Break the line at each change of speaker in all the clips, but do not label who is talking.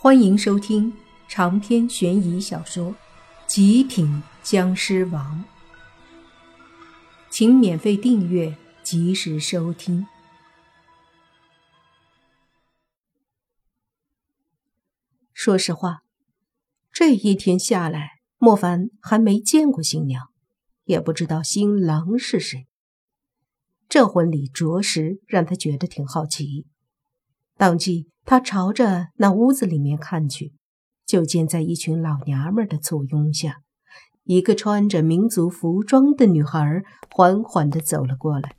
欢迎收听长篇悬疑小说《极品僵尸王》，请免费订阅，及时收听。说实话，这一天下来，莫凡还没见过新娘，也不知道新郎是谁。这婚礼着实让他觉得挺好奇。当即，他朝着那屋子里面看去，就见在一群老娘们的簇拥下，一个穿着民族服装的女孩缓缓地走了过来。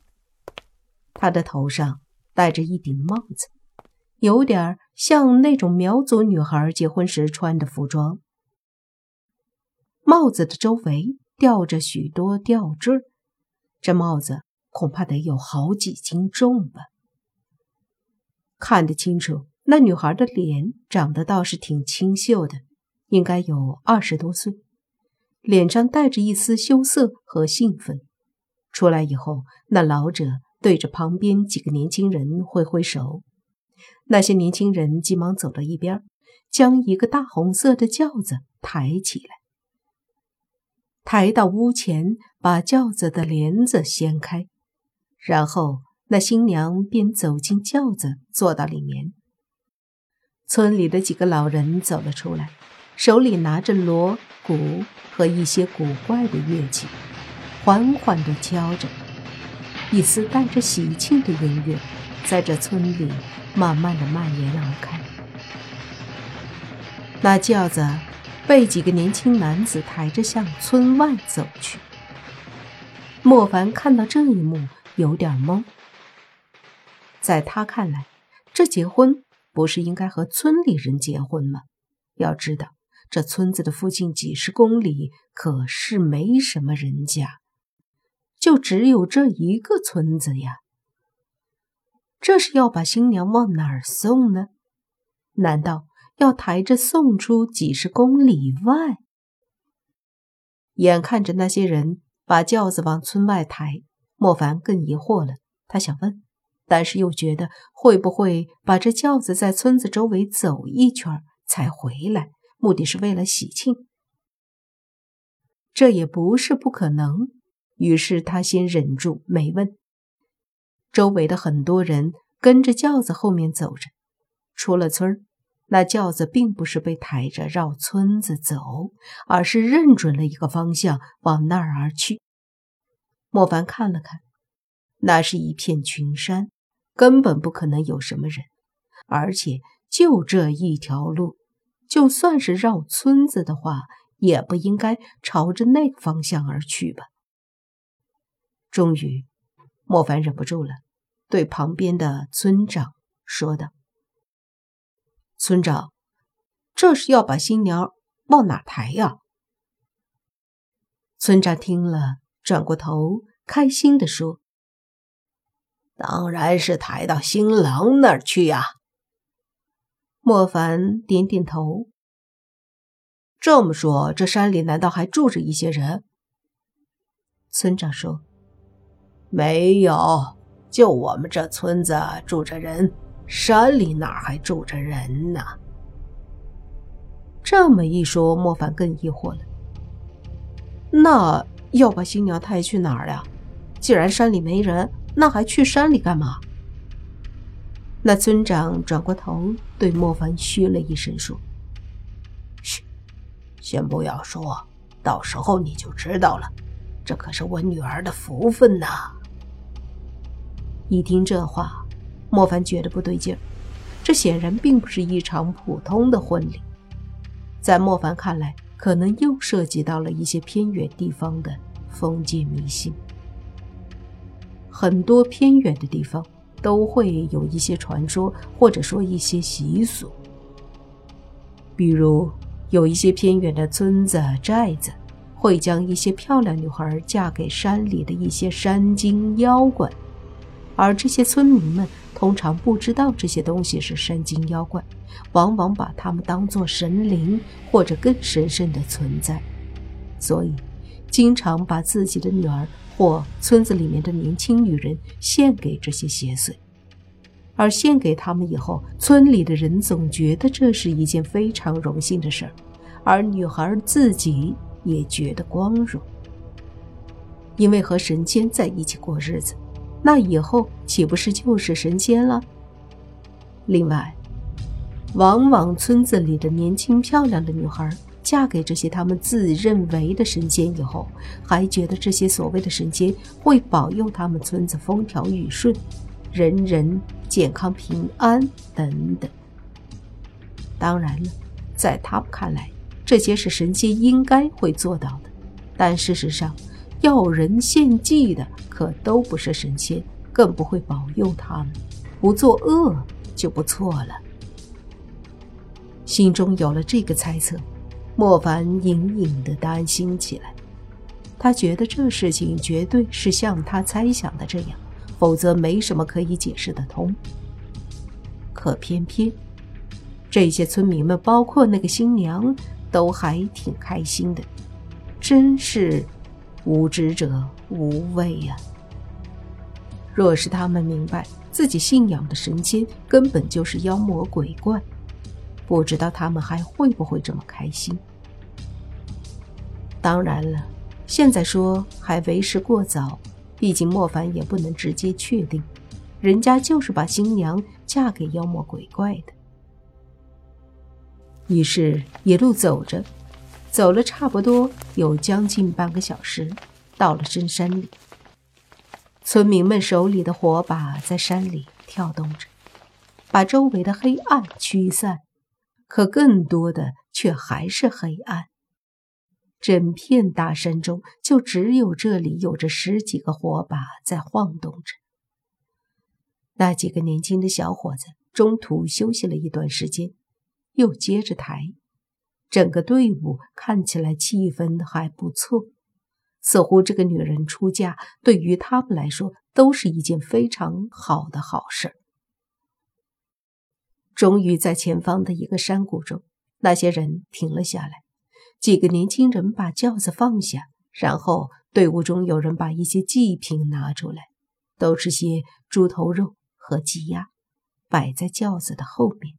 她的头上戴着一顶帽子，有点像那种苗族女孩结婚时穿的服装。帽子的周围吊着许多吊坠，这帽子恐怕得有好几斤重吧。看得清楚，那女孩的脸长得倒是挺清秀的，应该有二十多岁，脸上带着一丝羞涩和兴奋。出来以后，那老者对着旁边几个年轻人挥挥手，那些年轻人急忙走到一边，将一个大红色的轿子抬起来，抬到屋前，把轿子的帘子掀开，然后。那新娘便走进轿子，坐到里面。村里的几个老人走了出来，手里拿着锣鼓和一些古怪的乐器，缓缓地敲着。一丝带着喜庆的音乐，在这村里慢慢的蔓延而开。那轿子被几个年轻男子抬着向村外走去。莫凡看到这一幕，有点懵。在他看来，这结婚不是应该和村里人结婚吗？要知道，这村子的附近几十公里可是没什么人家，就只有这一个村子呀。这是要把新娘往哪儿送呢？难道要抬着送出几十公里外？眼看着那些人把轿子往村外抬，莫凡更疑惑了。他想问。但是又觉得会不会把这轿子在村子周围走一圈才回来，目的是为了喜庆？这也不是不可能。于是他先忍住没问。周围的很多人跟着轿子后面走着，出了村那轿子并不是被抬着绕村子走，而是认准了一个方向往那儿而去。莫凡看了看，那是一片群山。根本不可能有什么人，而且就这一条路，就算是绕村子的话，也不应该朝着那个方向而去吧。终于，莫凡忍不住了，对旁边的村长说道：“村长，这是要把新娘往哪抬呀？”村长听了，转过头，开心地说。
当然是抬到新郎那儿去呀。
莫凡点点头。
这么说，这山里难道还住着一些人？
村长说：“
没有，就我们这村子住着人，山里哪还住着人呢？”
这么一说，莫凡更疑惑了。那要把新娘抬去哪儿呀？既然山里没人。那还去山里干嘛？那村长转过头对莫凡嘘了一声，说：“
嘘，先不要说，到时候你就知道了。这可是我女儿的福分呐！”
一听这话，莫凡觉得不对劲儿。这显然并不是一场普通的婚礼，在莫凡看来，可能又涉及到了一些偏远地方的封建迷信。很多偏远的地方都会有一些传说，或者说一些习俗。比如，有一些偏远的村子、寨子，会将一些漂亮女孩嫁给山里的一些山精妖怪，而这些村民们通常不知道这些东西是山精妖怪，往往把他们当作神灵或者更神圣的存在，所以经常把自己的女儿。或村子里面的年轻女人献给这些邪祟，而献给他们以后，村里的人总觉得这是一件非常荣幸的事儿，而女孩自己也觉得光荣，因为和神仙在一起过日子，那以后岂不是就是神仙了？另外，往往村子里的年轻漂亮的女孩嫁给这些他们自认为的神仙以后，还觉得这些所谓的神仙会保佑他们村子风调雨顺。人人健康平安等等。当然了，在他们看来，这些是神仙应该会做到的。但事实上，要人献祭的可都不是神仙，更不会保佑他们。不作恶就不错了。心中有了这个猜测，莫凡隐隐的担心起来。他觉得这事情绝对是像他猜想的这样。否则没什么可以解释得通。可偏偏这些村民们，包括那个新娘，都还挺开心的，真是无知者无畏呀！若是他们明白自己信仰的神仙根本就是妖魔鬼怪，不知道他们还会不会这么开心。当然了，现在说还为时过早。毕竟莫凡也不能直接确定，人家就是把新娘嫁给妖魔鬼怪的。于是，一路走着，走了差不多有将近半个小时，到了深山里。村民们手里的火把在山里跳动着，把周围的黑暗驱散，可更多的却还是黑暗。整片大山中，就只有这里有着十几个火把在晃动着。那几个年轻的小伙子中途休息了一段时间，又接着抬。整个队伍看起来气氛还不错，似乎这个女人出嫁对于他们来说都是一件非常好的好事。终于在前方的一个山谷中，那些人停了下来。几个年轻人把轿子放下，然后队伍中有人把一些祭品拿出来，都是些猪头肉和鸡鸭，摆在轿子的后面，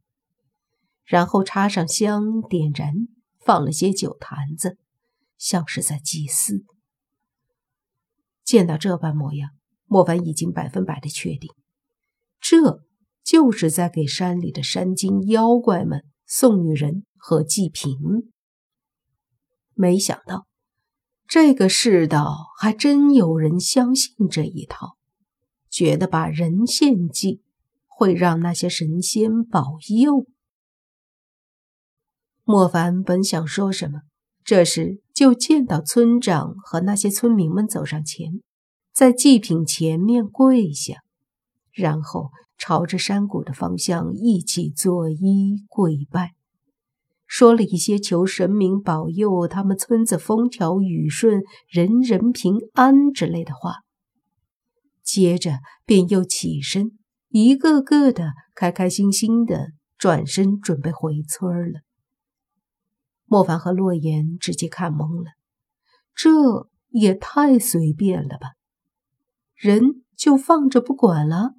然后插上香，点燃，放了些酒坛子，像是在祭祀。见到这般模样，莫凡已经百分百的确定，这就是在给山里的山精妖怪们送女人和祭品。没想到，这个世道还真有人相信这一套，觉得把人献祭会让那些神仙保佑。莫凡本想说什么，这时就见到村长和那些村民们走上前，在祭品前面跪下，然后朝着山谷的方向一起作揖跪拜。说了一些求神明保佑他们村子风调雨顺、人人平安之类的话，接着便又起身，一个个的开开心心的转身准备回村了。莫凡和洛言直接看懵了，这也太随便了吧！人就放着不管了？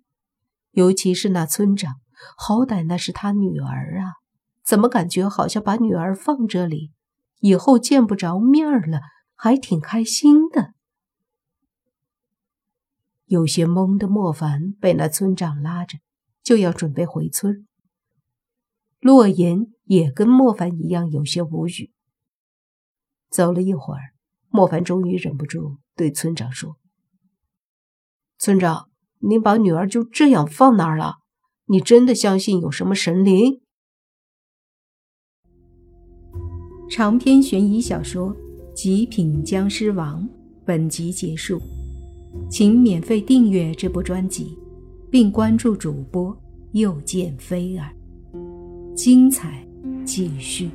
尤其是那村长，好歹那是他女儿啊！怎么感觉好像把女儿放这里，以后见不着面了，还挺开心的。有些懵的莫凡被那村长拉着，就要准备回村。洛言也跟莫凡一样有些无语。走了一会儿，莫凡终于忍不住对村长说：“村长，您把女儿就这样放那儿了？你真的相信有什么神灵？”
长篇悬疑小说《极品僵尸王》本集结束，请免费订阅这部专辑，并关注主播又见菲儿，精彩继续。